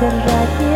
terjadi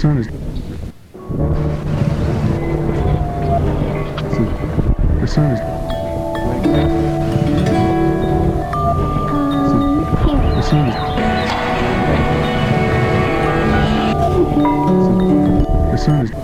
sun is the. The sun is the sun is